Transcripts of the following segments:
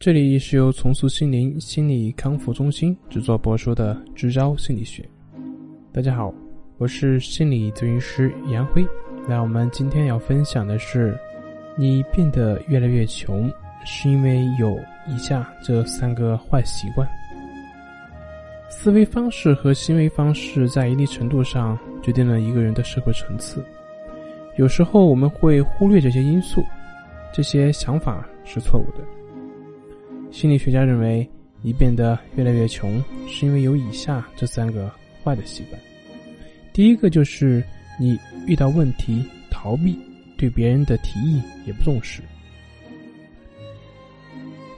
这里是由重塑心灵心理康复中心制作播出的《支招心理学》。大家好，我是心理咨询师杨辉。那我们今天要分享的是：你变得越来越穷，是因为有以下这三个坏习惯。思维方式和行为方式在一定程度上决定了一个人的社会层次。有时候我们会忽略这些因素，这些想法是错误的。心理学家认为，你变得越来越穷，是因为有以下这三个坏的习惯。第一个就是你遇到问题逃避，对别人的提议也不重视。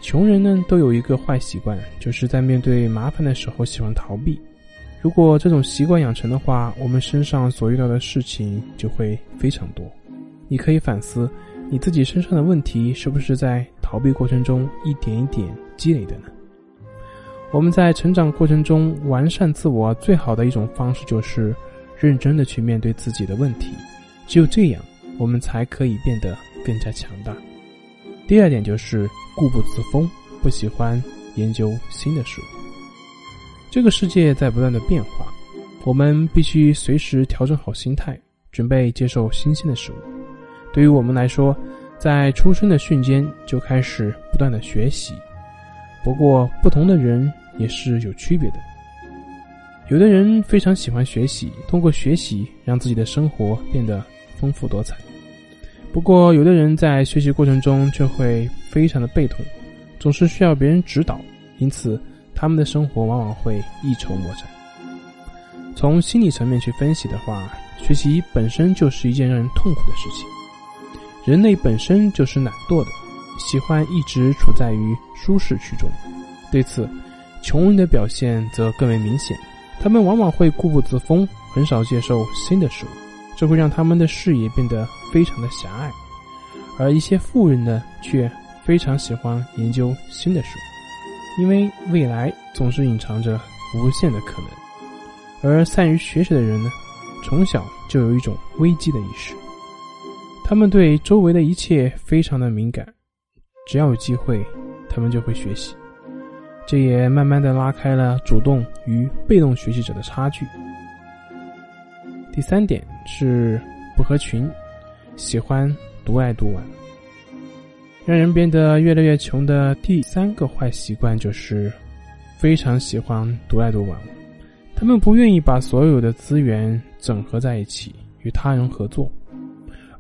穷人呢都有一个坏习惯，就是在面对麻烦的时候喜欢逃避。如果这种习惯养成的话，我们身上所遇到的事情就会非常多。你可以反思你自己身上的问题是不是在。逃避过程中一点一点积累的呢？我们在成长过程中完善自我最好的一种方式就是认真的去面对自己的问题，只有这样，我们才可以变得更加强大。第二点就是固步自封，不喜欢研究新的事物。这个世界在不断的变化，我们必须随时调整好心态，准备接受新鲜的事物。对于我们来说，在出生的瞬间就开始不断的学习，不过不同的人也是有区别的。有的人非常喜欢学习，通过学习让自己的生活变得丰富多彩。不过有的人在学习过程中却会非常的被动，总是需要别人指导，因此他们的生活往往会一筹莫展。从心理层面去分析的话，学习本身就是一件让人痛苦的事情。人类本身就是懒惰的，喜欢一直处在于舒适区中。对此，穷人的表现则更为明显。他们往往会固步自封，很少接受新的事物，这会让他们的视野变得非常的狭隘。而一些富人呢，却非常喜欢研究新的事物，因为未来总是隐藏着无限的可能。而善于学习的人呢，从小就有一种危机的意识。他们对周围的一切非常的敏感，只要有机会，他们就会学习。这也慢慢的拉开了主动与被动学习者的差距。第三点是不合群，喜欢独来独往。让人变得越来越穷的第三个坏习惯就是非常喜欢独来独往。他们不愿意把所有的资源整合在一起，与他人合作。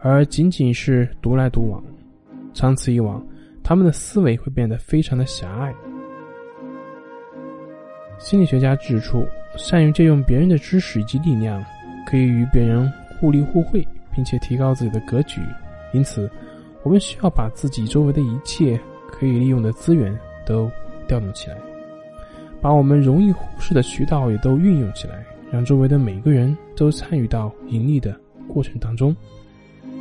而仅仅是独来独往，长此以往，他们的思维会变得非常的狭隘。心理学家指出，善于借用别人的知识以及力量，可以与别人互利互惠，并且提高自己的格局。因此，我们需要把自己周围的一切可以利用的资源都调动起来，把我们容易忽视的渠道也都运用起来，让周围的每个人都参与到盈利的过程当中。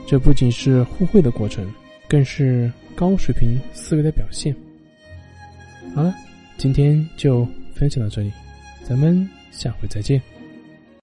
这不仅是互惠的过程，更是高水平思维的表现。好了，今天就分享到这里，咱们下回再见。